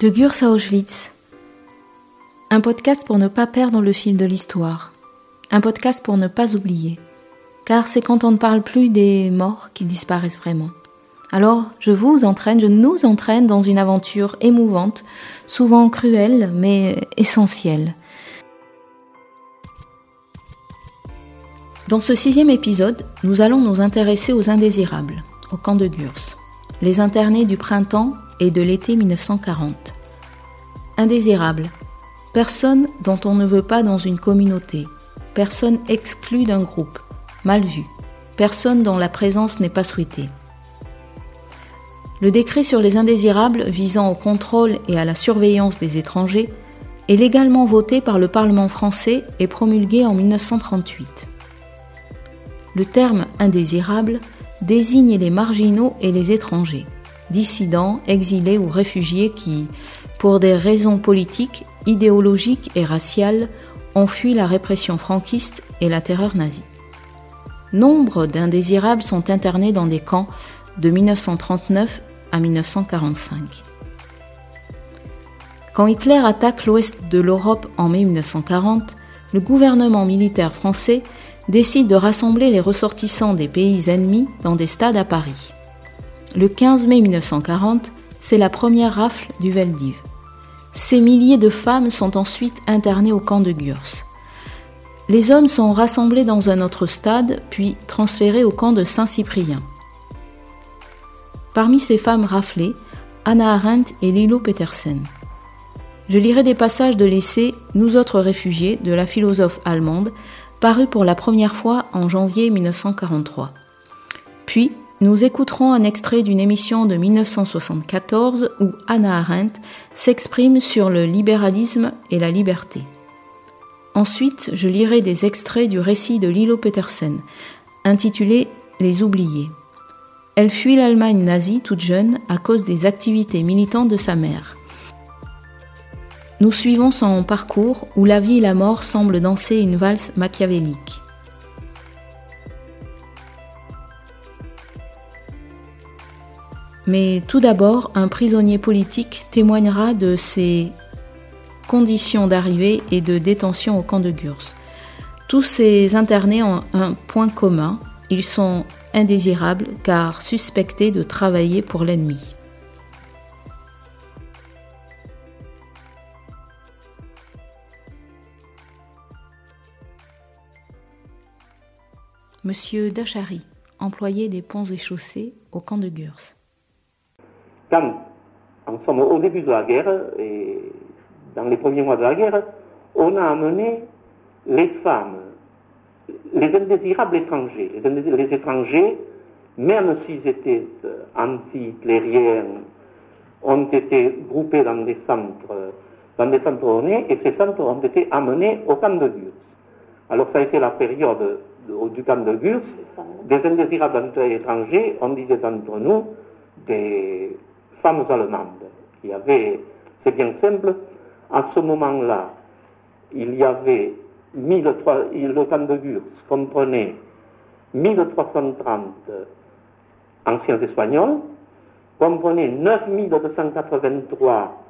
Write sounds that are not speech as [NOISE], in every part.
De Gurs à Auschwitz. Un podcast pour ne pas perdre le fil de l'histoire. Un podcast pour ne pas oublier. Car c'est quand on ne parle plus des morts qu'ils disparaissent vraiment. Alors, je vous entraîne, je nous entraîne dans une aventure émouvante, souvent cruelle, mais essentielle. Dans ce sixième épisode, nous allons nous intéresser aux indésirables, au camp de Gurs, les internés du printemps et de l'été 1940. Indésirables, personne dont on ne veut pas dans une communauté, personne exclue d'un groupe, mal vu, personne dont la présence n'est pas souhaitée. Le décret sur les indésirables visant au contrôle et à la surveillance des étrangers est légalement voté par le Parlement français et promulgué en 1938. Le terme indésirable désigne les marginaux et les étrangers, dissidents, exilés ou réfugiés qui, pour des raisons politiques, idéologiques et raciales, ont fui la répression franquiste et la terreur nazie. Nombre d'indésirables sont internés dans des camps de 1939 à 1945. Quand Hitler attaque l'ouest de l'Europe en mai 1940, le gouvernement militaire français décide de rassembler les ressortissants des pays ennemis dans des stades à Paris. Le 15 mai 1940, c'est la première rafle du Veldiv. Ces milliers de femmes sont ensuite internées au camp de Gurs. Les hommes sont rassemblés dans un autre stade, puis transférés au camp de Saint-Cyprien. Parmi ces femmes raflées, Anna Arendt et Lilo Petersen. Je lirai des passages de l'essai Nous autres réfugiés de la philosophe allemande paru pour la première fois en janvier 1943. Puis, nous écouterons un extrait d'une émission de 1974 où Anna Arendt s'exprime sur le libéralisme et la liberté. Ensuite, je lirai des extraits du récit de Lilo Petersen, intitulé Les oubliés. Elle fuit l'Allemagne nazie toute jeune à cause des activités militantes de sa mère. Nous suivons son parcours où la vie et la mort semblent danser une valse machiavélique. Mais tout d'abord, un prisonnier politique témoignera de ses conditions d'arrivée et de détention au camp de Gurs. Tous ces internés ont un point commun, ils sont indésirables car suspectés de travailler pour l'ennemi. Monsieur Dachary, employé des ponts et chaussées au camp de Gurs. Quand, en somme, au début de la guerre, et dans les premiers mois de la guerre, on a amené les femmes, les indésirables étrangers, les, étrangers, même s'ils étaient euh, anti-clériens, ont été groupés dans des centres, dans des centres donnés, et ces centres ont été amenés au camp de Gurs. Alors ça a été la période du camp de Gurs, des indésirables étrangers, on disait entre nous, des femmes allemandes. Il y avait, c'est bien simple, à ce moment-là, il y avait 1300, le camp de Gurs comprenait 1330 anciens espagnols, comprenait 9283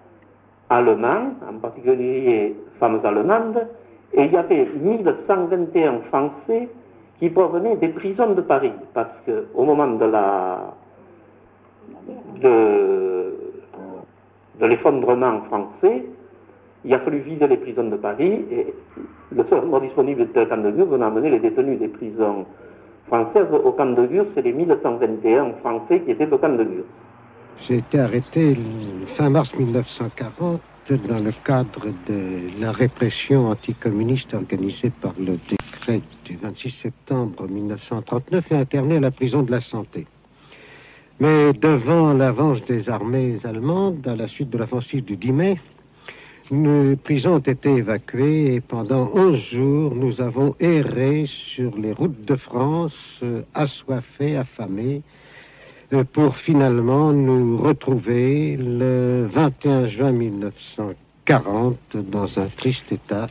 allemands, en particulier femmes allemandes, et il y avait 1121 Français qui provenaient des prisons de Paris, parce qu'au moment de la de, l'effondrement français, il a fallu vider les prisons de Paris et le seul mot disponible était le camp de Gurs, on a amené les détenus des prisons françaises au camp de Gurs, c'est les 1121 Français qui étaient au camp de Gurs. J'ai été arrêté fin mars 1940 dans le cadre de la répression anticommuniste organisée par le décret du 26 septembre 1939 et interné à la prison de la Santé. Mais devant l'avance des armées allemandes, à la suite de l'offensive du 10 mai, nos prisons ont été évacuées et pendant 11 jours, nous avons erré sur les routes de France, assoiffés, affamés, euh, pour finalement nous retrouver le 21 juin 1940 dans un triste état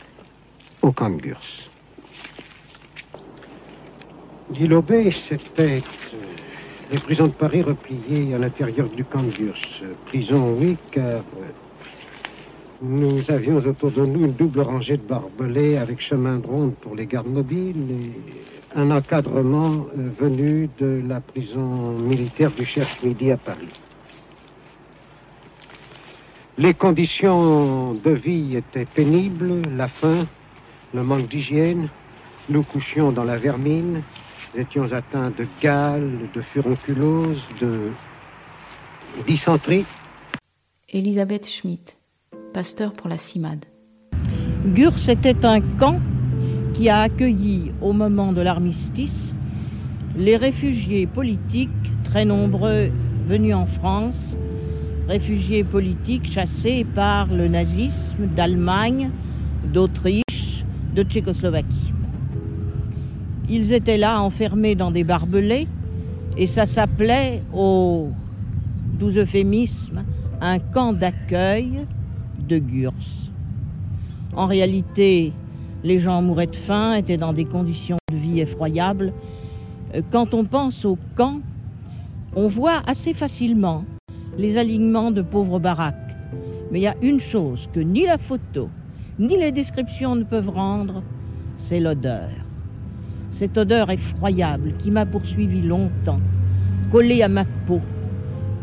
au camp de Gurs. L'île c'était euh, les prisons de Paris repliées à l'intérieur du camp de. Prison, oui, car euh, Nous avions autour de nous une double rangée de barbelés avec chemin de ronde pour les gardes mobiles et un encadrement euh, venu de la prison militaire du Cherche-Midi à Paris. Les conditions de vie étaient pénibles, la faim, le manque d'hygiène. Nous couchions dans la vermine, nous étions atteints de gale, de furonculose, de dysenterie. Elisabeth Schmidt, pasteur pour la CIMAD. Gurs était un camp qui a accueilli au moment de l'armistice les réfugiés politiques très nombreux venus en France réfugiés politiques chassés par le nazisme d'Allemagne, d'Autriche, de Tchécoslovaquie. Ils étaient là enfermés dans des barbelés et ça s'appelait au doux euphémisme un camp d'accueil de Gurs. En réalité, les gens mouraient de faim, étaient dans des conditions de vie effroyables. Quand on pense au camp, on voit assez facilement les alignements de pauvres baraques. Mais il y a une chose que ni la photo, ni les descriptions ne peuvent rendre, c'est l'odeur. Cette odeur effroyable qui m'a poursuivi longtemps, collée à ma peau,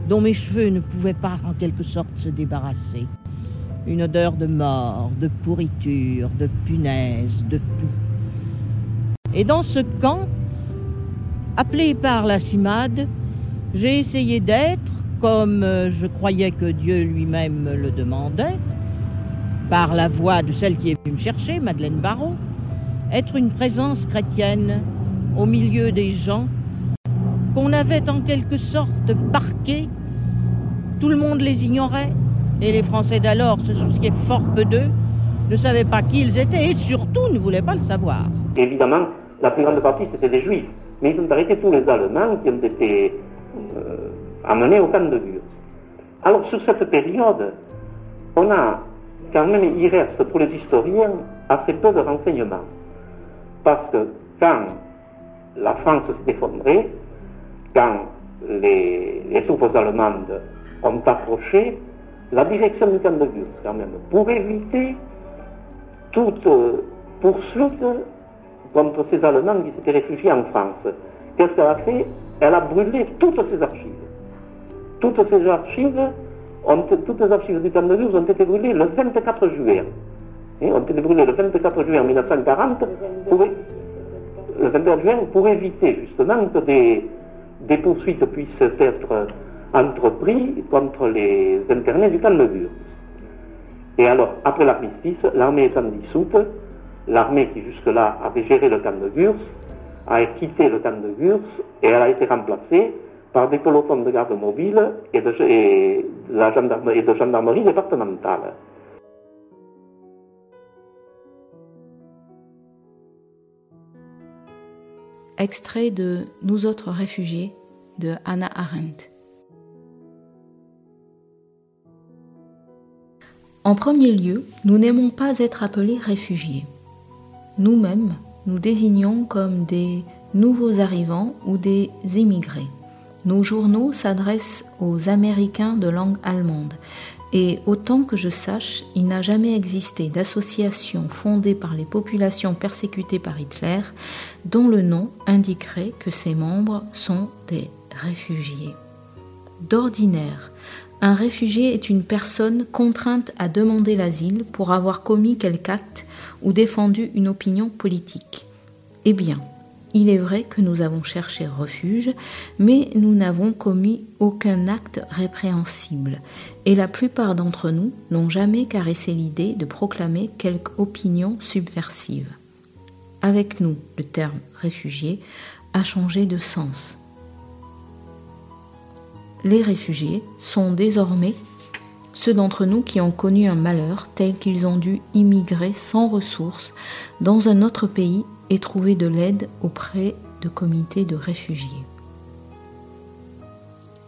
dont mes cheveux ne pouvaient pas en quelque sorte se débarrasser. Une odeur de mort, de pourriture, de punaise, de poux. Et dans ce camp, appelé par la CIMAD, j'ai essayé d'être comme euh, je croyais que Dieu lui-même le demandait, par la voix de celle qui est venue me chercher, Madeleine Barrault, être une présence chrétienne au milieu des gens qu'on avait en quelque sorte parqués. Tout le monde les ignorait et les Français d'alors se souciaient fort peu d'eux, ne savaient pas qui ils étaient et surtout ne voulaient pas le savoir. Évidemment, la plus grande partie c'était les Juifs, mais ils ont arrêté tous les Allemands qui ont été euh, amené au camp de Gurs. Alors sur cette période, on a quand même, il reste pour les historiens assez peu de renseignements. Parce que quand la France s'est effondrée, quand les, troupes allemandes ont approché, la direction du camp de Gurs, quand même, pour éviter toute poursuite contre ces Allemands qui s'étaient réfugiés en France, qu'est-ce qu'elle a fait? Elle a brûlé toutes ses archives. Toutes ces archives, ont, toutes les archives du camp de Gurs ont été brûlées le 24 juin. Ont été brûlées le 24 juin 1940 pour, le 24 juin pour éviter justement que des, poursuites puissent être entreprises contre les internés du camp de Gurs. Et alors, après l'armistice, l'armée étant dissoute, l'armée qui jusque-là avait géré le camp de Gurs a quitté le camp de Gurs et elle a été remplacée par des pelotons de garde mobile et et de gendarmerie départementale. Extrait de Nous autres réfugiés de Anna Arendt. En premier lieu, nous n'aimons pas être appelés réfugiés. Nous-mêmes, nous désignons comme des nouveaux arrivants ou des immigrés. Nos journaux s'adressent aux Américains de langue allemande et autant que je sache, il n'a jamais existé d'association fondée par les populations persécutées par Hitler dont le nom indiquerait que ses membres sont des réfugiés. D'ordinaire, un réfugié est une personne contrainte à demander l'asile pour avoir commis quelque acte ou défendu une opinion politique. Eh bien, il est vrai que nous avons cherché refuge, mais nous n'avons commis aucun acte répréhensible, et la plupart d'entre nous n'ont jamais caressé l'idée de proclamer quelque opinion subversive. Avec nous, le terme réfugié a changé de sens. Les réfugiés sont désormais ceux d'entre nous qui ont connu un malheur tel qu'ils ont dû immigrer sans ressources dans un autre pays et trouver de l'aide auprès de comités de réfugiés.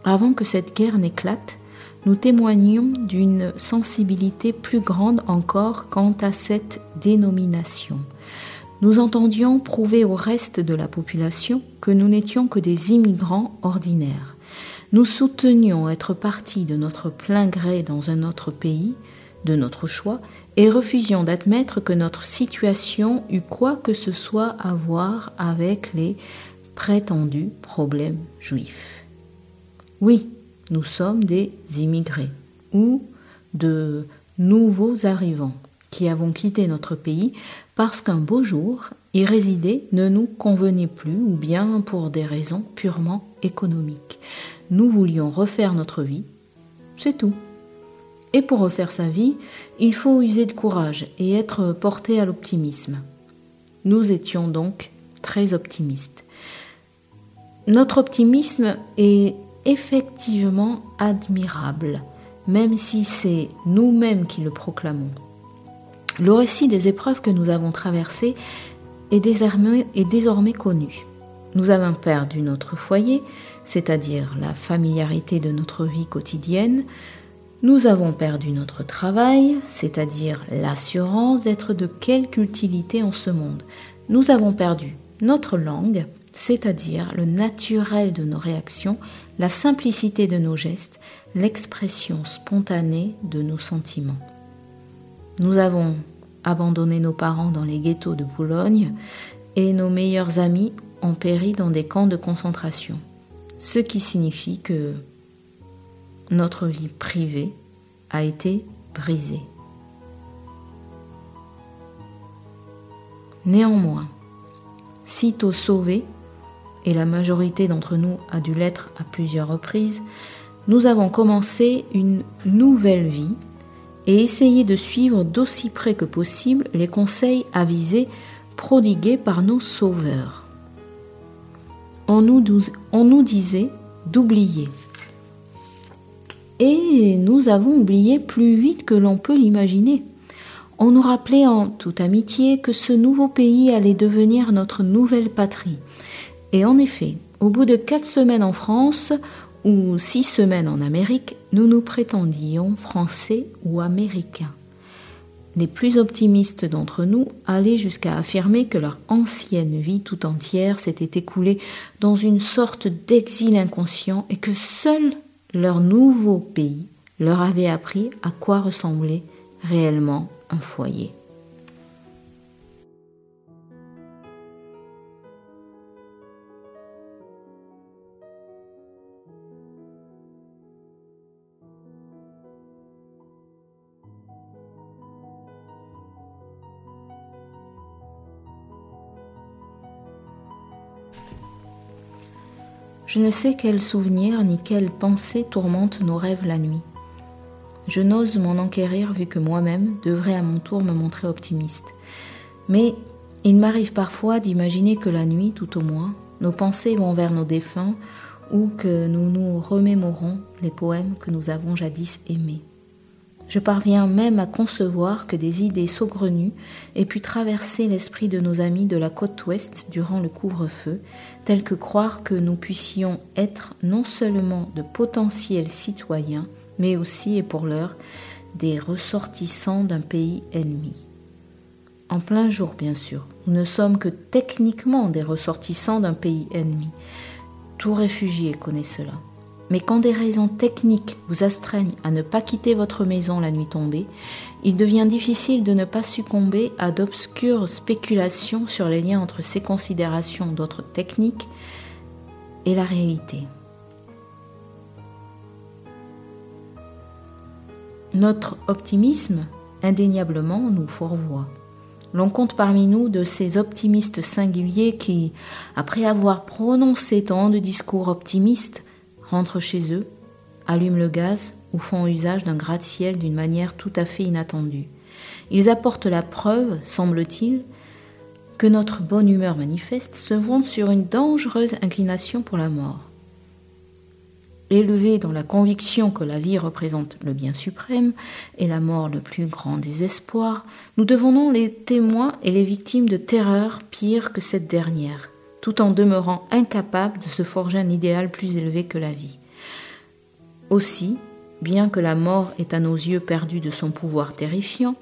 Avant que cette guerre n'éclate, nous témoignions d'une sensibilité plus grande encore quant à cette dénomination. Nous entendions prouver au reste de la population que nous n'étions que des immigrants ordinaires. Nous soutenions être partis de notre plein gré dans un autre pays, de notre choix et refusions d'admettre que notre situation eût quoi que ce soit à voir avec les prétendus problèmes juifs. Oui, nous sommes des immigrés ou de nouveaux arrivants qui avons quitté notre pays parce qu'un beau jour, y résider ne nous convenait plus ou bien pour des raisons purement économiques. Nous voulions refaire notre vie, c'est tout. Et pour refaire sa vie, il faut user de courage et être porté à l'optimisme. Nous étions donc très optimistes. Notre optimisme est effectivement admirable, même si c'est nous-mêmes qui le proclamons. Le récit des épreuves que nous avons traversées est désormais, est désormais connu. Nous avons perdu notre foyer, c'est-à-dire la familiarité de notre vie quotidienne, nous avons perdu notre travail, c'est-à-dire l'assurance d'être de quelque utilité en ce monde. Nous avons perdu notre langue, c'est-à-dire le naturel de nos réactions, la simplicité de nos gestes, l'expression spontanée de nos sentiments. Nous avons abandonné nos parents dans les ghettos de Boulogne et nos meilleurs amis ont péri dans des camps de concentration, ce qui signifie que notre vie privée a été brisée. Néanmoins, sitôt sauvés, et la majorité d'entre nous a dû l'être à plusieurs reprises, nous avons commencé une nouvelle vie et essayé de suivre d'aussi près que possible les conseils avisés prodigués par nos sauveurs. On nous, on nous disait d'oublier, et nous avons oublié plus vite que l'on peut l'imaginer. On nous rappelait en toute amitié que ce nouveau pays allait devenir notre nouvelle patrie. Et en effet, au bout de quatre semaines en France ou six semaines en Amérique, nous nous prétendions français ou américains. Les plus optimistes d'entre nous allaient jusqu'à affirmer que leur ancienne vie tout entière s'était écoulée dans une sorte d'exil inconscient et que seul leur nouveau pays leur avait appris à quoi ressemblait réellement un foyer. Je ne sais quel souvenir ni quelle pensée tourmente nos rêves la nuit. Je n'ose m'en enquérir vu que moi-même devrais à mon tour me montrer optimiste. Mais il m'arrive parfois d'imaginer que la nuit, tout au moins, nos pensées vont vers nos défunts ou que nous nous remémorons les poèmes que nous avons jadis aimés. Je parviens même à concevoir que des idées saugrenues aient pu traverser l'esprit de nos amis de la côte ouest durant le couvre-feu, telles que croire que nous puissions être non seulement de potentiels citoyens, mais aussi et pour l'heure des ressortissants d'un pays ennemi. En plein jour, bien sûr, nous ne sommes que techniquement des ressortissants d'un pays ennemi. Tout réfugié connaît cela. Mais quand des raisons techniques vous astreignent à ne pas quitter votre maison la nuit tombée, il devient difficile de ne pas succomber à d'obscures spéculations sur les liens entre ces considérations d'autres techniques et la réalité. Notre optimisme, indéniablement, nous fourvoie. L'on compte parmi nous de ces optimistes singuliers qui, après avoir prononcé tant de discours optimistes, rentrent chez eux, allument le gaz ou font usage d'un gratte-ciel d'une manière tout à fait inattendue. Ils apportent la preuve, semble-t-il, que notre bonne humeur manifeste se fonde sur une dangereuse inclination pour la mort. Élevés dans la conviction que la vie représente le bien suprême et la mort le plus grand désespoir, nous devenons les témoins et les victimes de terreurs pires que cette dernière tout en demeurant incapable de se forger un idéal plus élevé que la vie. Aussi, bien que la mort est à nos yeux perdue de son pouvoir terrifiant,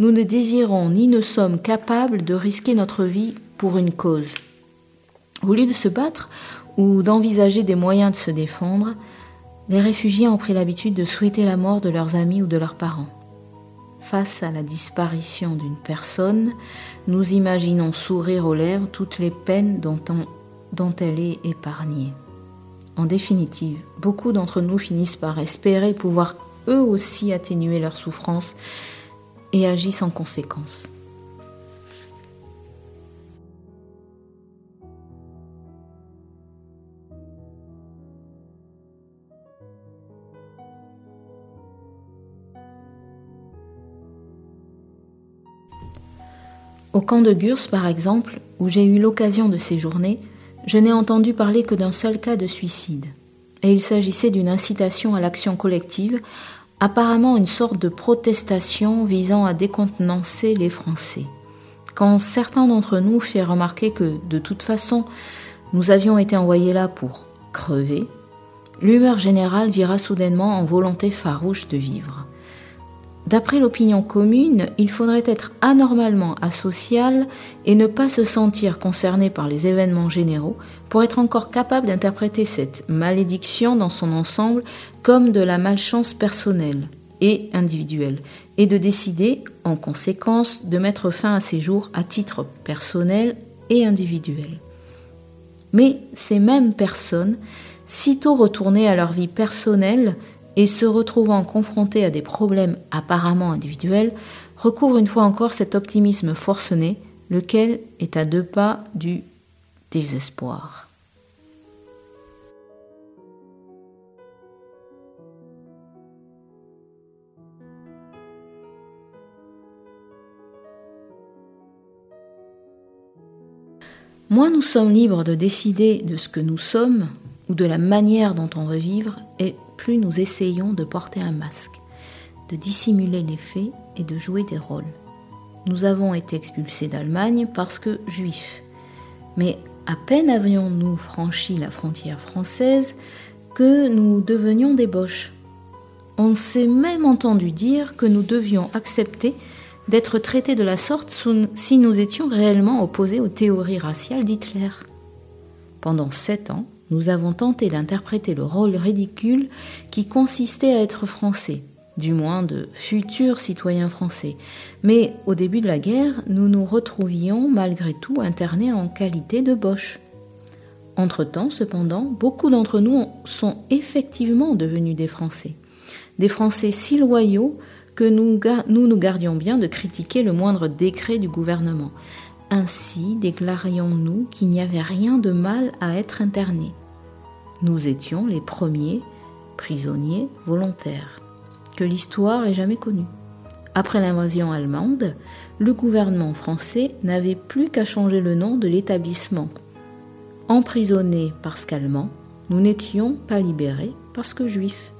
nous ne désirons ni ne sommes capables de risquer notre vie pour une cause. Au lieu de se battre ou d'envisager des moyens de se défendre, les réfugiés ont pris l'habitude de souhaiter la mort de leurs amis ou de leurs parents. Face à la disparition d'une personne, nous imaginons sourire aux lèvres toutes les peines dont, elle est épargnée. En définitive, beaucoup d'entre nous finissent par espérer pouvoir eux aussi atténuer leur souffrance et agissent en conséquence. Au camp de Gurs, par exemple, où j'ai eu l'occasion de séjourner, je n'ai entendu parler que d'un seul cas de suicide. Et il s'agissait d'une incitation à l'action collective, apparemment une sorte de protestation visant à décontenancer les Français. Quand certains d'entre nous firent remarquer que, de toute façon, nous avions été envoyés là pour crever, l'humeur générale vira soudainement en volonté farouche de vivre. D'après l'opinion commune, il faudrait être anormalement asocial et ne pas se sentir concerné par les événements généraux pour être encore capable d'interpréter cette malédiction dans son ensemble comme de la malchance personnelle et individuelle, et de décider, en conséquence, de mettre fin à ses jours à titre personnel et individuel. Mais ces mêmes personnes, sitôt retournées à leur vie personnelle, et se retrouvant confrontés à des problèmes apparemment individuels, recouvre une fois encore cet optimisme forcené, lequel est à deux pas du désespoir. Moins nous sommes libres de décider de ce que nous sommes ou de la manière dont on veut vivre, et plus nous essayons de porter un masque, de dissimuler les faits et de jouer des rôles. Nous avons été expulsés d'Allemagne parce que juifs. Mais à peine avions-nous franchi la frontière française que nous devenions des boches. On s'est même entendu dire que nous devions accepter d'être traités de la sorte si nous étions réellement opposés aux théories raciales d'Hitler. Pendant sept ans, nous avons tenté d'interpréter le rôle ridicule qui consistait à être français, du moins de futurs citoyens français. Mais au début de la guerre, nous nous retrouvions malgré tout internés en qualité de boches. Entre-temps, cependant, beaucoup d'entre nous sont effectivement devenus des Français. Des Français si loyaux que nous, nous nous gardions bien de critiquer le moindre décret du gouvernement. Ainsi déclarions-nous qu'il n'y avait rien de mal à être interné. Nous étions les premiers prisonniers volontaires que l'histoire ait jamais connus. Après l'invasion allemande, le gouvernement français n'avait plus qu'à changer le nom de l'établissement. Emprisonnés parce qu'allemands, nous n'étions pas libérés parce que juifs.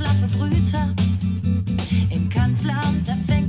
schlaffe Brüter im Kanzleramt der Welt.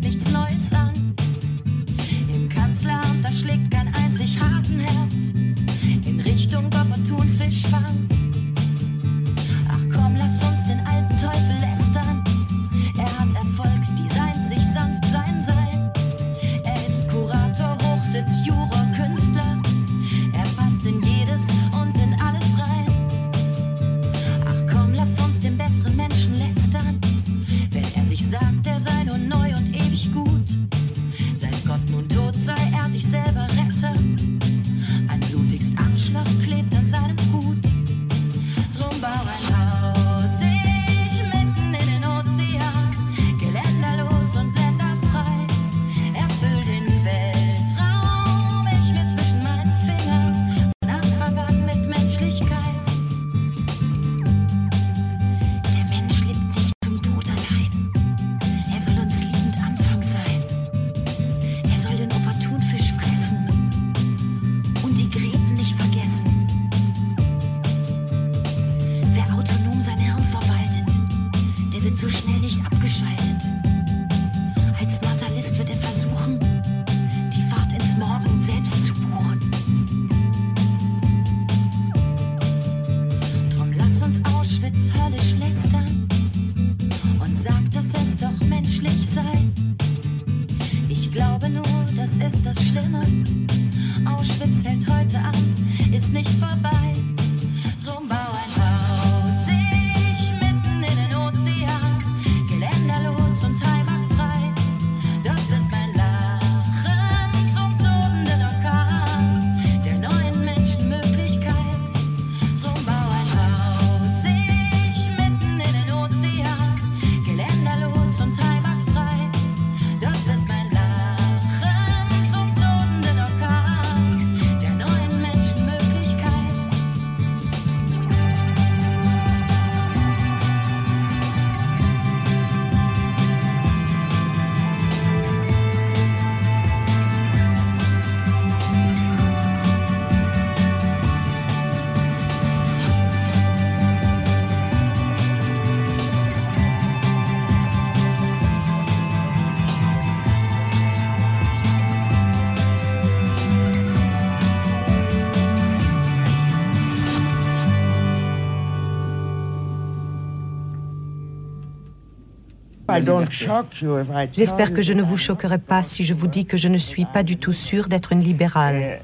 J'espère que je ne vous choquerai pas si je vous dis que je ne suis pas du tout sûre d'être une libérale.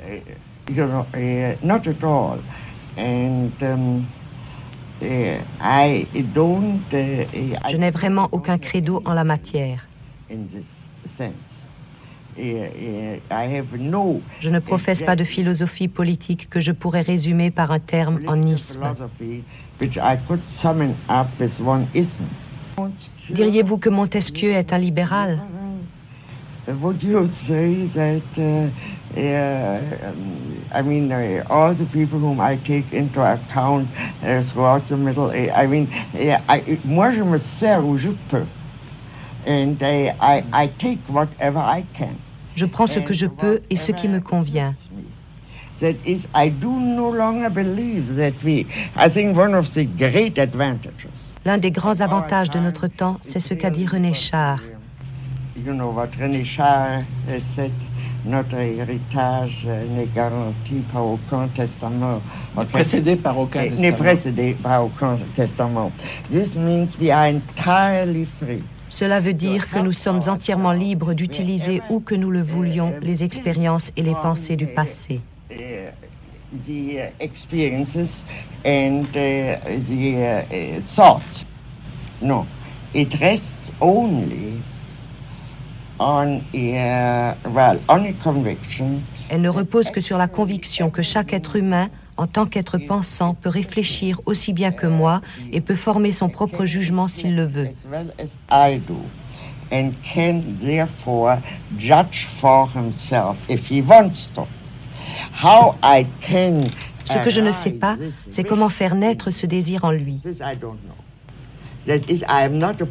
Je n'ai vraiment aucun credo en la matière. Je ne professe pas de philosophie politique que je pourrais résumer par un terme en isme. Diriez-vous que Montesquieu est un libéral? Would you say that, uh, uh, I mean, uh, all the people whom I take into account throughout the Middle Age, I mean, I, moi je me sers où je peux. And I, I, I take whatever I can. Je prends ce que je peux et ce qui me convient. That is, I do no longer believe that we, I think one of the great advantages L'un des grands avantages de notre temps, c'est ce qu'a dit René Char. René Char notre héritage n'est garanti par aucun testament. N'est précédé par aucun testament. N'est précédé par aucun testament. This means we are entirely free. Cela veut dire que nous sommes entièrement libres d'utiliser où que nous le voulions les expériences et les pensées du passé the uh, experiences and uh, the uh, thoughts. No, it rests only on a, well, on a conviction. Elle ne repose que sur la conviction que chaque être humain, en tant qu'être pensant, peut réfléchir aussi bien que moi et peut former son propre jugement s'il le veut. And can therefore judge for himself if he wants to. Ce que je ne sais pas, c'est comment faire naître ce désir en lui. That is, I am not a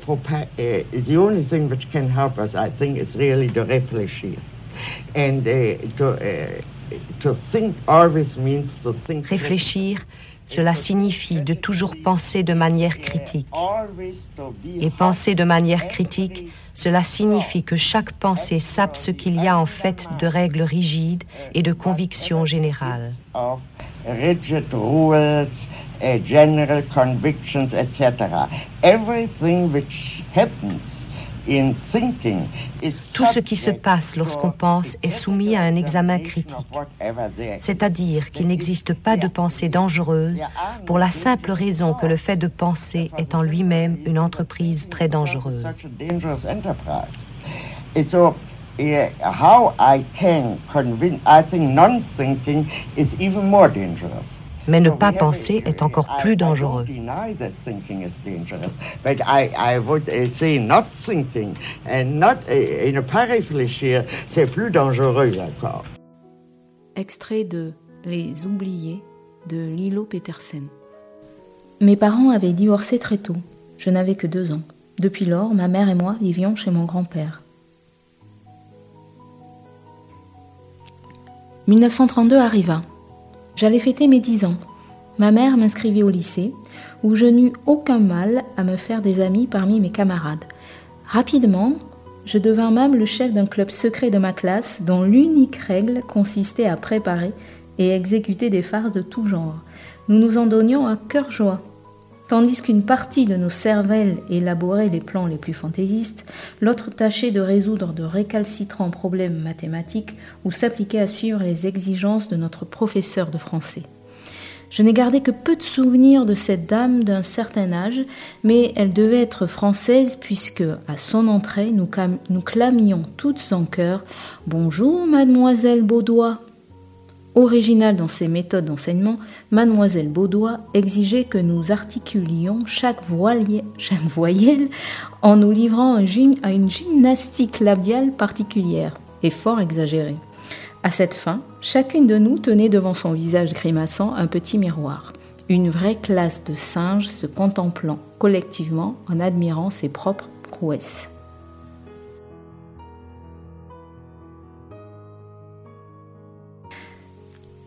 the only thing which can help us, I think, is really to réfléchir. Cela signifie de toujours penser de manière critique. Et penser de manière critique, cela signifie que chaque pensée sape ce qu'il y a en fait de règles rigides et de convictions générales. Rigid rules, general convictions, etc. Everything which happens tout ce qui se passe lorsqu'on pense est soumis à un examen critique, c'est-à-dire qu'il n'existe pas de pensée dangereuse pour la simple raison que le fait de penser est en lui-même une entreprise très dangereuse. how I can convince, I think non-thinking is even more dangerous. Mais ne pas penser est encore plus dangereux. Et ne pas réfléchir, c'est plus dangereux encore. Extrait de Les oubliés de Lilo Petersen. Mes parents avaient divorcé très tôt. Je n'avais que deux ans. Depuis lors, ma mère et moi vivions chez mon grand-père. 1932 arriva. J'allais fêter mes dix ans. Ma mère m'inscrivit au lycée, où je n'eus aucun mal à me faire des amis parmi mes camarades. Rapidement, je devins même le chef d'un club secret de ma classe dont l'unique règle consistait à préparer et exécuter des farces de tout genre. Nous nous en donnions à cœur joie. Tandis qu'une partie de nos cervelles élaborait les plans les plus fantaisistes, l'autre tâchait de résoudre de récalcitrants problèmes mathématiques ou s'appliquait à suivre les exigences de notre professeur de français. Je n'ai gardé que peu de souvenirs de cette dame d'un certain âge, mais elle devait être française puisque, à son entrée, nous, clamions toutes en chœur Bonjour, mademoiselle Baudois. Originale dans ses méthodes d'enseignement, mademoiselle Baudois exigeait que nous articulions chaque, [LAUGHS] chaque voyelle en nous livrant à une gymnastique labiale particulière et fort exagérée. À cette fin, chacune de nous tenait devant son visage grimaçant un petit miroir, une vraie classe de singes se contemplant collectivement en admirant ses propres prouesses.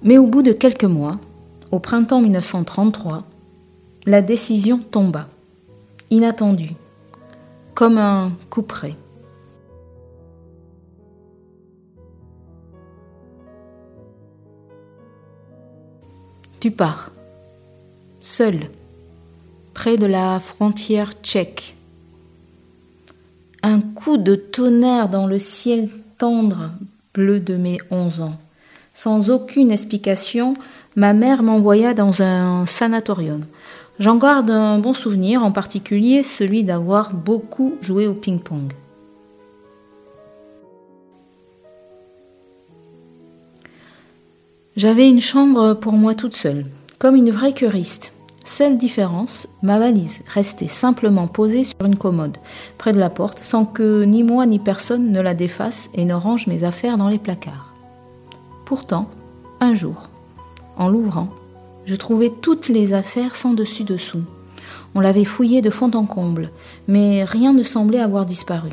Mais au bout de quelques mois, au printemps 1933, la décision tomba, inattendue, comme un coup près. Tu pars, seul, près de la frontière tchèque. Un coup de tonnerre dans le ciel tendre bleu de mes onze ans. Sans aucune explication, ma mère m'envoya dans un sanatorium. J'en garde un bon souvenir, en particulier celui d'avoir beaucoup joué au ping-pong. J'avais une chambre pour moi toute seule, comme une vraie curiste. Seule différence, ma valise restait simplement posée sur une commode, près de la porte, sans que ni moi ni personne ne la défasse et ne range mes affaires dans les placards. Pourtant, un jour, en l'ouvrant, je trouvais toutes les affaires sans dessus-dessous. On l'avait fouillée de fond en comble, mais rien ne semblait avoir disparu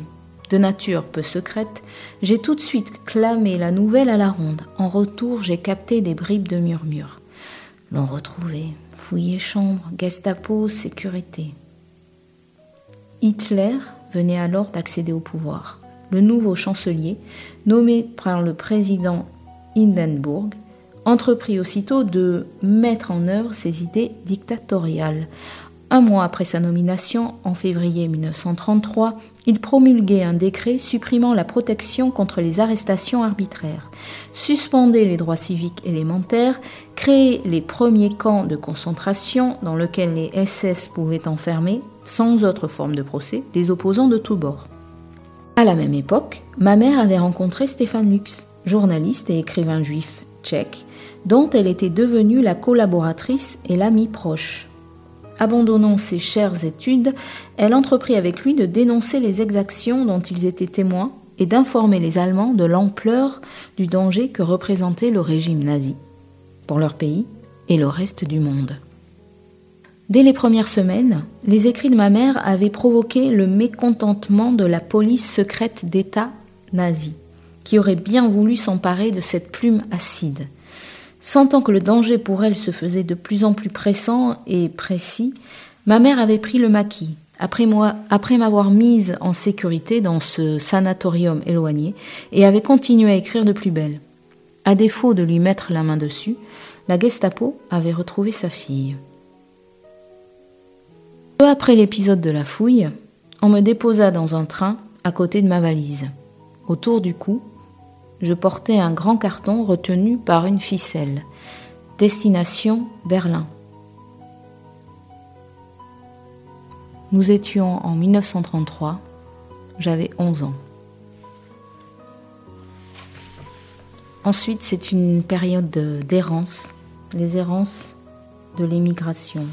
de nature peu secrète, j'ai tout de suite clamé la nouvelle à la ronde. En retour, j'ai capté des bribes de murmures. L'on retrouvait, fouillé chambre, Gestapo, sécurité. Hitler venait alors d'accéder au pouvoir. Le nouveau chancelier, nommé par le président Hindenburg, entreprit aussitôt de mettre en œuvre ses idées dictatoriales. Un mois après sa nomination, en février 1933, il promulguait un décret supprimant la protection contre les arrestations arbitraires, suspendait les droits civiques élémentaires, créait les premiers camps de concentration dans lesquels les SS pouvaient enfermer, sans autre forme de procès, les opposants de tous bords. À la même époque, ma mère avait rencontré Stéphane Lux, journaliste et écrivain juif tchèque, dont elle était devenue la collaboratrice et l'amie proche. Abandonnant ses chères études, elle entreprit avec lui de dénoncer les exactions dont ils étaient témoins et d'informer les Allemands de l'ampleur du danger que représentait le régime nazi pour leur pays et le reste du monde. Dès les premières semaines, les écrits de ma mère avaient provoqué le mécontentement de la police secrète d'État nazie, qui aurait bien voulu s'emparer de cette plume acide. Sentant que le danger pour elle se faisait de plus en plus pressant et précis, ma mère avait pris le maquis. Après, m'avoir mise en sécurité dans ce sanatorium éloigné, et avait continué à écrire de plus belle. À défaut de lui mettre la main dessus, la Gestapo avait retrouvé sa fille. Peu après l'épisode de la fouille, on me déposa dans un train à côté de ma valise. Autour du cou, je portais un grand carton retenu par une ficelle. Destination Berlin. Nous étions en 1933, j'avais 11 ans. Ensuite, c'est une période d'errance, les errances de l'émigration.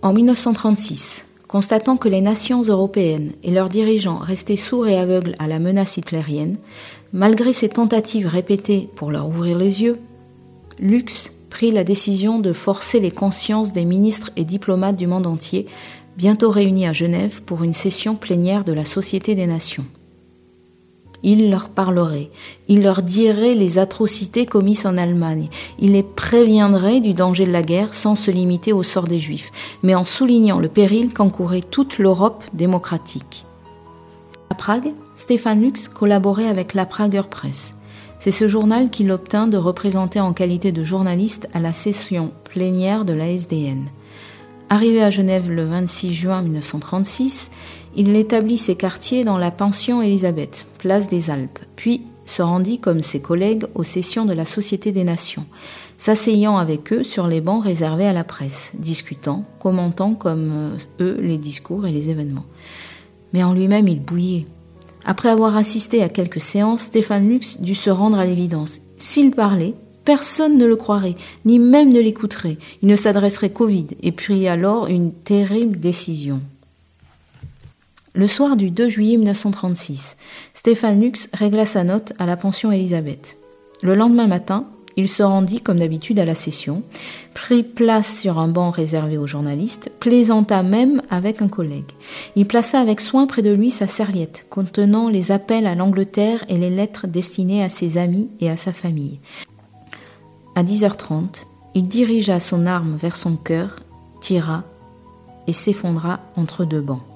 En 1936, Constatant que les nations européennes et leurs dirigeants restaient sourds et aveugles à la menace hitlérienne, malgré ses tentatives répétées pour leur ouvrir les yeux, Lux prit la décision de forcer les consciences des ministres et diplomates du monde entier, bientôt réunis à Genève pour une session plénière de la Société des Nations. Il leur parlerait, il leur dirait les atrocités commises en Allemagne, il les préviendrait du danger de la guerre sans se limiter au sort des Juifs, mais en soulignant le péril qu'encourait toute l'Europe démocratique. À Prague, Stéphane Lux collaborait avec la Prager Press. C'est ce journal qu'il obtint de représenter en qualité de journaliste à la session plénière de la SDN. Arrivé à Genève le 26 juin 1936, il établit ses quartiers dans la pension Élisabeth, place des Alpes, puis se rendit comme ses collègues aux sessions de la Société des Nations, s'asseyant avec eux sur les bancs réservés à la presse, discutant, commentant comme euh, eux les discours et les événements. Mais en lui-même, il bouillait. Après avoir assisté à quelques séances, Stéphane Lux dut se rendre à l'évidence. S'il parlait, personne ne le croirait, ni même ne l'écouterait. Il ne s'adresserait qu'au vide, et prit alors une terrible décision. Le soir du 2 juillet 1936, Stéphane Lux régla sa note à la pension Elisabeth. Le lendemain matin, il se rendit comme d'habitude à la session, prit place sur un banc réservé aux journalistes, plaisanta même avec un collègue. Il plaça avec soin près de lui sa serviette contenant les appels à l'Angleterre et les lettres destinées à ses amis et à sa famille. À 10h30, il dirigea son arme vers son cœur, tira et s'effondra entre deux bancs.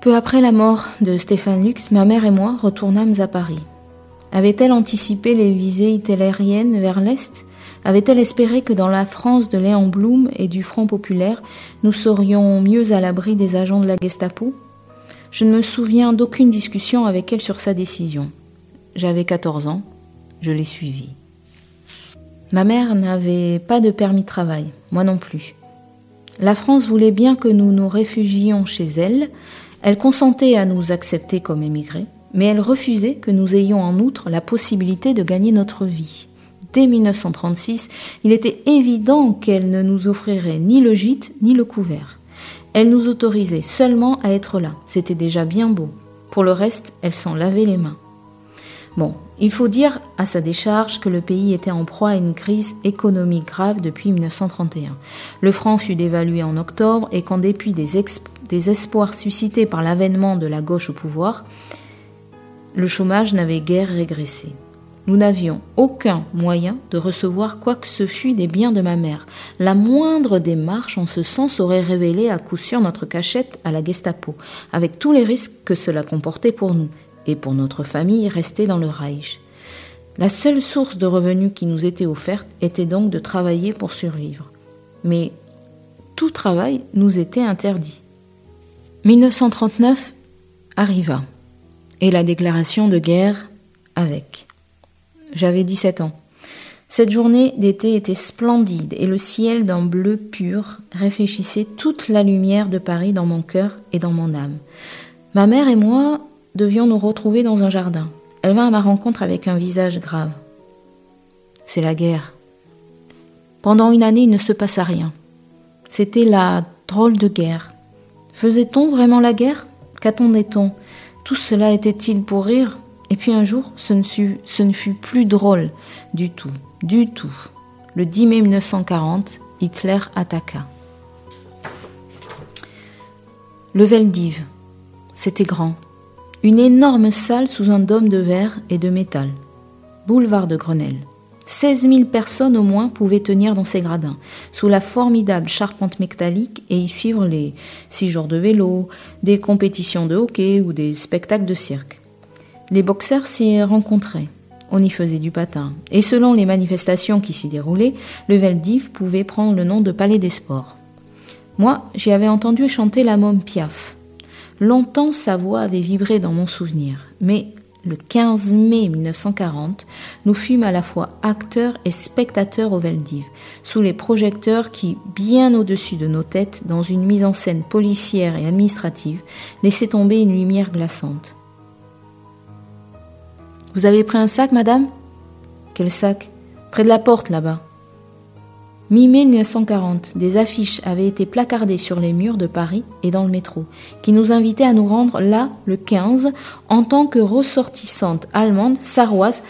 Peu après la mort de Stéphane Lux, ma mère et moi retournâmes à Paris. Avait-elle anticipé les visées italiennes vers l'Est? Avait-elle espéré que dans la France de Léon Blum et du Front populaire, nous serions mieux à l'abri des agents de la Gestapo? Je ne me souviens d'aucune discussion avec elle sur sa décision. J'avais 14 ans, je l'ai suivie. Ma mère n'avait pas de permis de travail, moi non plus. La France voulait bien que nous nous réfugiions chez elle, elle consentait à nous accepter comme émigrés, mais elle refusait que nous ayons en outre la possibilité de gagner notre vie. Dès 1936, il était évident qu'elle ne nous offrirait ni le gîte ni le couvert. Elle nous autorisait seulement à être là, c'était déjà bien beau. Pour le reste, elle s'en lavait les mains. Bon, il faut dire à sa décharge que le pays était en proie à une crise économique grave depuis 1931. Le franc fut dévalué en octobre et qu'en dépit des, des espoirs suscités par l'avènement de la gauche au pouvoir, le chômage n'avait guère régressé. Nous n'avions aucun moyen de recevoir quoi que ce fût des biens de ma mère. La moindre démarche en ce sens aurait révélé à coup sûr notre cachette à la Gestapo, avec tous les risques que cela comportait pour nous et pour notre famille restée dans le Reich. La seule source de revenus qui nous était offerte était donc de travailler pour survivre. Mais tout travail nous était interdit. 1939 arriva, et la déclaration de guerre avec. J'avais 17 ans. Cette journée d'été était splendide et le ciel d'un bleu pur réfléchissait toute la lumière de Paris dans mon cœur et dans mon âme. Ma mère et moi devions nous retrouver dans un jardin. Elle vint à ma rencontre avec un visage grave. C'est la guerre. Pendant une année, il ne se passa rien. C'était la drôle de guerre. Faisait-on vraiment la guerre? Qu'attendait-on? Tout cela était-il pour rire? Et puis un jour, ce ne, fut, plus drôle du tout, du tout. Le 10 mai 1940, Hitler attaqua. Le Veldiv, c'était grand. Une énorme salle sous un dôme de verre et de métal. Boulevard de Grenelle. 16 000 personnes au moins pouvaient tenir dans ces gradins, sous la formidable charpente métallique et y suivre les six jours de vélo, des compétitions de hockey ou des spectacles de cirque. Les boxeurs s'y rencontraient. On y faisait du patin. Et selon les manifestations qui s'y déroulaient, le Veldiv pouvait prendre le nom de Palais des Sports. Moi, j'y avais entendu chanter la môme Piaf. Longtemps sa voix avait vibré dans mon souvenir, mais le 15 mai 1940, nous fûmes à la fois acteurs et spectateurs au Veldiv, sous les projecteurs qui, bien au-dessus de nos têtes, dans une mise en scène policière et administrative, laissaient tomber une lumière glaçante. Vous avez pris un sac, madame? Quel sac? Près de la porte, là-bas. Mi-mai 1940, des affiches avaient été placardées sur les murs de Paris et dans le métro, qui nous invitaient à nous rendre là, le 15, en tant que ressortissantes allemandes, sarroises,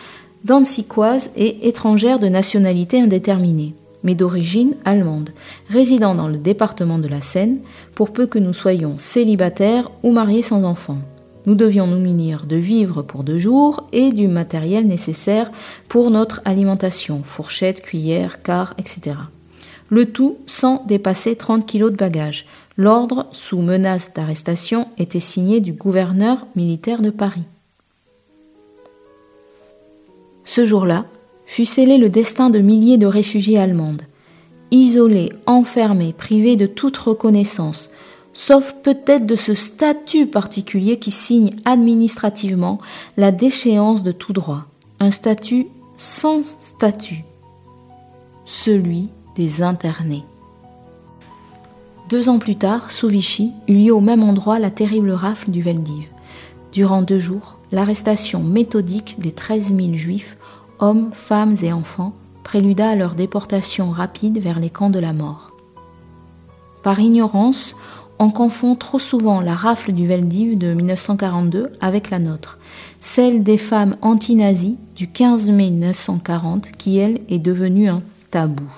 danzicoises et étrangères de nationalité indéterminée, mais d'origine allemande, résidant dans le département de la Seine, pour peu que nous soyons célibataires ou mariés sans enfants. Nous devions nous munir de vivres pour deux jours et du matériel nécessaire pour notre alimentation, fourchettes, cuillères, quarts, etc. Le tout sans dépasser 30 kilos de bagages. L'ordre, sous menace d'arrestation, était signé du gouverneur militaire de Paris. Ce jour-là fut scellé le destin de milliers de réfugiés allemandes. Isolés, enfermés, privés de toute reconnaissance, sauf peut-être de ce statut particulier qui signe administrativement la déchéance de tout droit, un statut sans statut, celui des internés. Deux ans plus tard, sous Vichy, eut lieu au même endroit la terrible rafle du Veldiv. Durant deux jours, l'arrestation méthodique des 13 000 juifs, hommes, femmes et enfants, préluda à leur déportation rapide vers les camps de la mort. Par ignorance, on confond trop souvent la rafle du Veldiv de 1942 avec la nôtre, celle des femmes anti-nazies du 15 mai 1940 qui, elle, est devenue un tabou.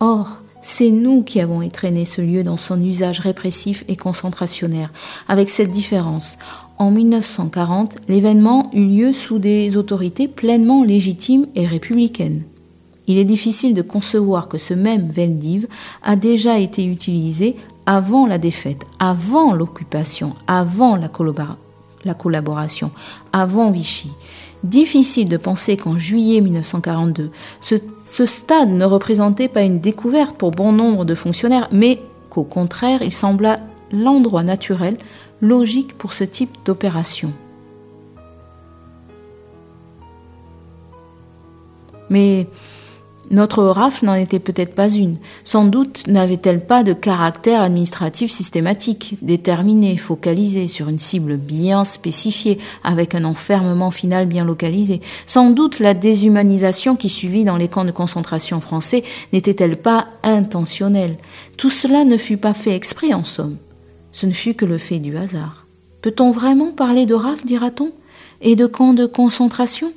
Or, c'est nous qui avons étraîné ce lieu dans son usage répressif et concentrationnaire, avec cette différence. En 1940, l'événement eut lieu sous des autorités pleinement légitimes et républicaines. Il est difficile de concevoir que ce même Veldiv a déjà été utilisé avant la défaite, avant l'occupation, avant la, la collaboration, avant Vichy. Difficile de penser qu'en juillet 1942, ce, stade ne représentait pas une découverte pour bon nombre de fonctionnaires, mais qu'au contraire, il sembla l'endroit naturel, logique pour ce type d'opération. Mais notre rafle n'en était peut-être pas une. Sans doute n'avait-elle pas de caractère administratif systématique, déterminé, focalisé sur une cible bien spécifiée, avec un enfermement final bien localisé. Sans doute la déshumanisation qui suivit dans les camps de concentration français n'était-elle pas intentionnelle. Tout cela ne fut pas fait exprès en somme. Ce ne fut que le fait du hasard. Peut-on vraiment parler de rafle, dira-t-on, et de camps de concentration?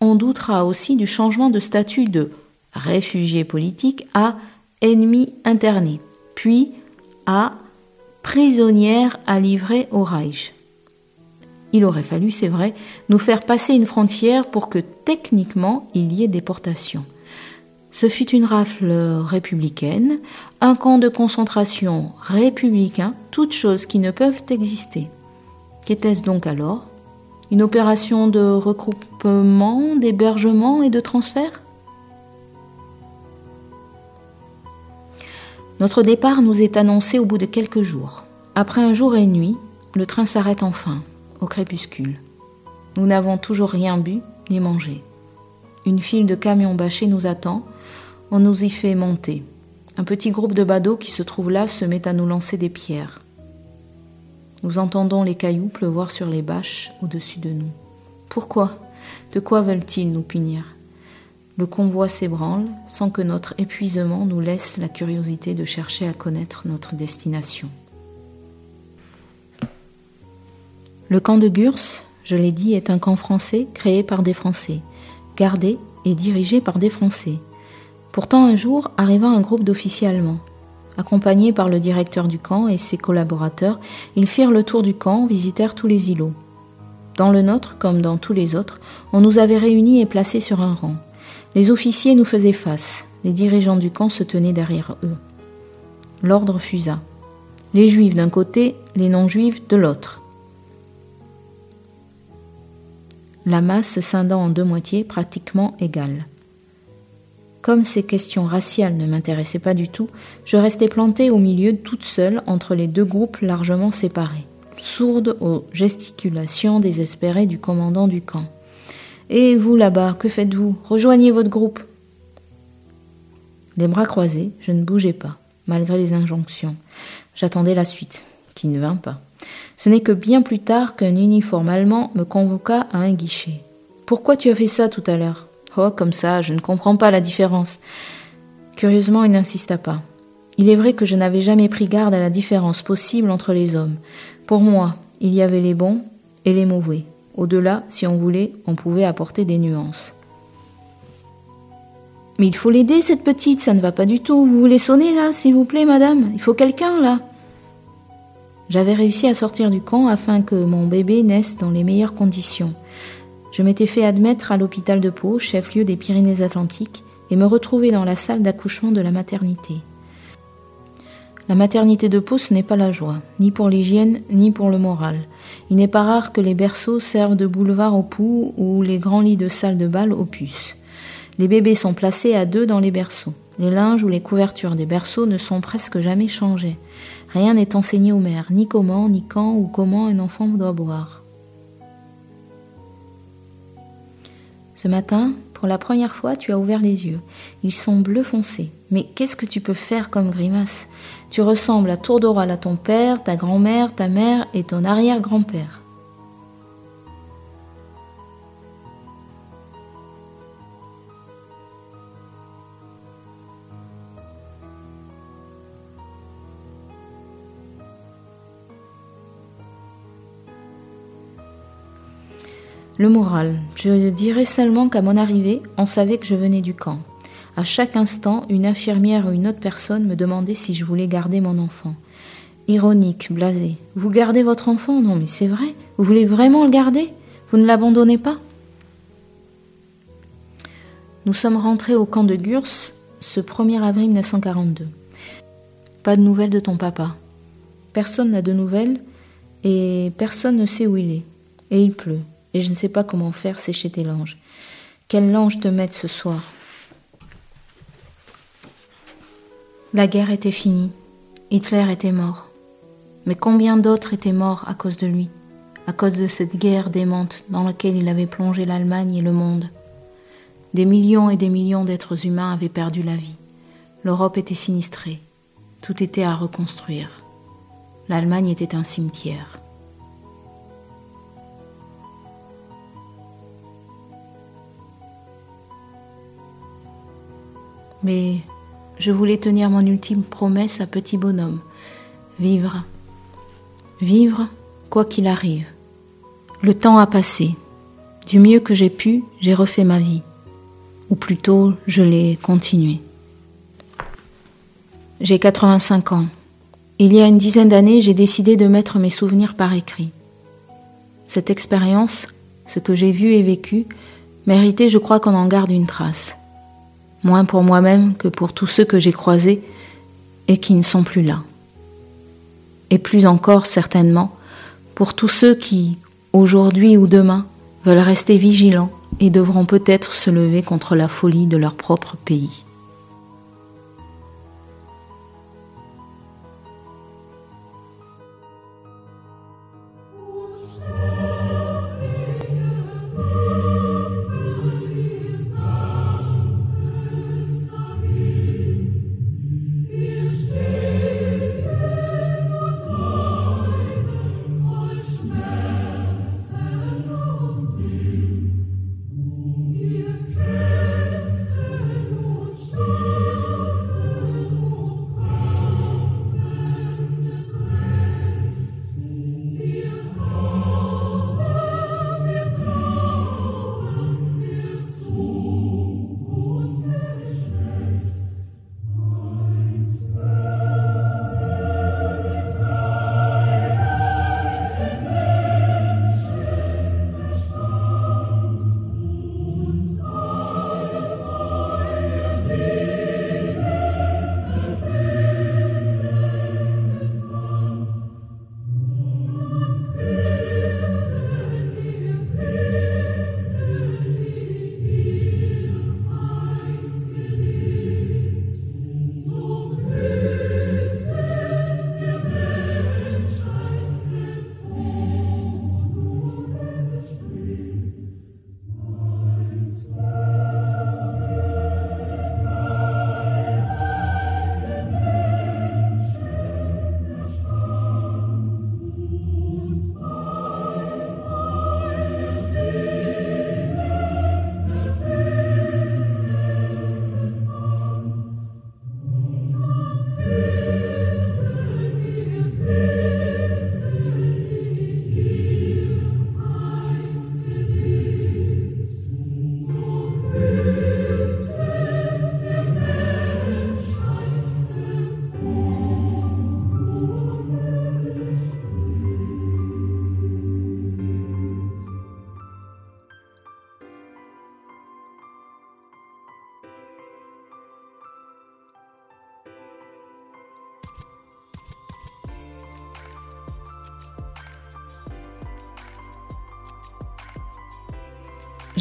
On doutera aussi du changement de statut de réfugiés politiques à ennemis internés, puis à prisonnières à livrer au Reich. Il aurait fallu, c'est vrai, nous faire passer une frontière pour que techniquement il y ait déportation. Ce fut une rafle républicaine, un camp de concentration républicain, toutes choses qui ne peuvent exister. Qu'était-ce donc alors? Une opération de regroupement, d'hébergement et de transfert? Notre départ nous est annoncé au bout de quelques jours. Après un jour et une nuit, le train s'arrête enfin, au crépuscule. Nous n'avons toujours rien bu ni mangé. Une file de camions bâchés nous attend. On nous y fait monter. Un petit groupe de badauds qui se trouve là se met à nous lancer des pierres. Nous entendons les cailloux pleuvoir sur les bâches au-dessus de nous. Pourquoi? De quoi veulent-ils nous punir? Le convoi s'ébranle sans que notre épuisement nous laisse la curiosité de chercher à connaître notre destination. Le camp de Gurs, je l'ai dit, est un camp français créé par des Français, gardé et dirigé par des Français. Pourtant, un jour arriva un groupe d'officiers allemands. Accompagnés par le directeur du camp et ses collaborateurs, ils firent le tour du camp, visitèrent tous les îlots. Dans le nôtre, comme dans tous les autres, on nous avait réunis et placés sur un rang. Les officiers nous faisaient face, les dirigeants du camp se tenaient derrière eux. L'ordre fusa. Les juifs d'un côté, les non-juifs de l'autre. La masse se scindant en deux moitiés pratiquement égales. Comme ces questions raciales ne m'intéressaient pas du tout, je restais plantée au milieu toute seule entre les deux groupes largement séparés, sourde aux gesticulations désespérées du commandant du camp. Et vous là-bas, que faites-vous? Rejoignez votre groupe. Les bras croisés, je ne bougeais pas, malgré les injonctions. J'attendais la suite, qui ne vint pas. Ce n'est que bien plus tard qu'un uniforme allemand me convoqua à un guichet. Pourquoi tu as fait ça tout à l'heure? Oh, comme ça, je ne comprends pas la différence. Curieusement, il n'insista pas. Il est vrai que je n'avais jamais pris garde à la différence possible entre les hommes. Pour moi, il y avait les bons et les mauvais. Au-delà, si on voulait, on pouvait apporter des nuances. Mais il faut l'aider, cette petite, ça ne va pas du tout. Vous voulez sonner là, s'il vous plaît, madame? Il faut quelqu'un là. J'avais réussi à sortir du camp afin que mon bébé naisse dans les meilleures conditions. Je m'étais fait admettre à l'hôpital de Pau, chef-lieu des Pyrénées-Atlantiques, et me retrouver dans la salle d'accouchement de la maternité. La maternité de Pau, ce n'est pas la joie, ni pour l'hygiène, ni pour le moral. Il n'est pas rare que les berceaux servent de boulevard aux poux ou les grands lits de salle de bal aux puces. Les bébés sont placés à deux dans les berceaux. Les linges ou les couvertures des berceaux ne sont presque jamais changés. Rien n'est enseigné aux mères, ni comment, ni quand ou comment un enfant doit boire. Ce matin, pour la première fois, tu as ouvert les yeux. Ils sont bleu foncé. Mais qu'est-ce que tu peux faire comme grimace? Tu ressembles à tour de rôle à ton père, ta grand-mère, ta mère et ton arrière-grand-père. Le moral. Je dirais seulement qu'à mon arrivée, on savait que je venais du camp. À chaque instant, une infirmière ou une autre personne me demandait si je voulais garder mon enfant. Ironique, blasé. Vous gardez votre enfant? Non, mais c'est vrai. Vous voulez vraiment le garder? Vous ne l'abandonnez pas? Nous sommes rentrés au camp de Gurs ce 1er avril 1942. Pas de nouvelles de ton papa. Personne n'a de nouvelles et personne ne sait où il est. Et il pleut et je ne sais pas comment faire sécher tes langes. Quel lange te mettre ce soir? La guerre était finie. Hitler était mort. Mais combien d'autres étaient morts à cause de lui, à cause de cette guerre démente dans laquelle il avait plongé l'Allemagne et le monde Des millions et des millions d'êtres humains avaient perdu la vie. L'Europe était sinistrée. Tout était à reconstruire. L'Allemagne était un cimetière. mais je voulais tenir mon ultime promesse à petit bonhomme. Vivre. Vivre quoi qu'il arrive. Le temps a passé. Du mieux que j'ai pu, j'ai refait ma vie. Ou plutôt, je l'ai continuée. J'ai 85 ans. Il y a une dizaine d'années, j'ai décidé de mettre mes souvenirs par écrit. Cette expérience, ce que j'ai vu et vécu, méritait, je crois, qu'on en garde une trace moins pour moi-même que pour tous ceux que j'ai croisés et qui ne sont plus là. Et plus encore certainement pour tous ceux qui, aujourd'hui ou demain, veulent rester vigilants et devront peut-être se lever contre la folie de leur propre pays.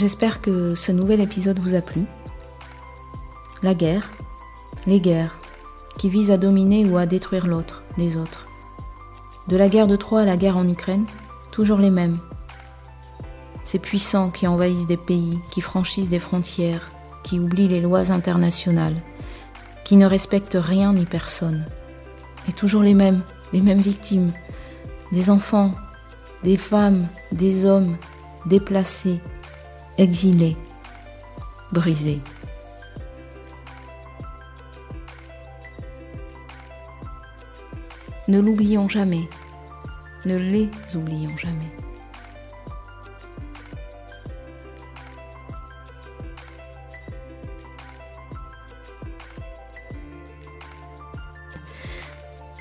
J'espère que ce nouvel épisode vous a plu. La guerre, les guerres, qui visent à dominer ou à détruire l'autre, les autres. De la guerre de Troie à la guerre en Ukraine, toujours les mêmes. Ces puissants qui envahissent des pays, qui franchissent des frontières, qui oublient les lois internationales, qui ne respectent rien ni personne. Et toujours les mêmes, les mêmes victimes. Des enfants, des femmes, des hommes, déplacés, exilés, brisés. Ne l'oublions jamais, ne les oublions jamais.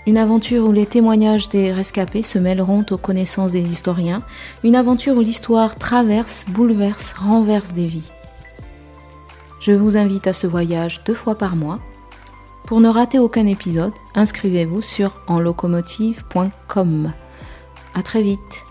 Une aventure où les témoignages des rescapés se mêleront aux connaissances des historiens, une aventure où l'histoire traverse, bouleverse, renverse des vies. Je vous invite à ce voyage deux fois par mois. Pour ne rater aucun épisode, inscrivez-vous sur enlocomotive.com. À très vite.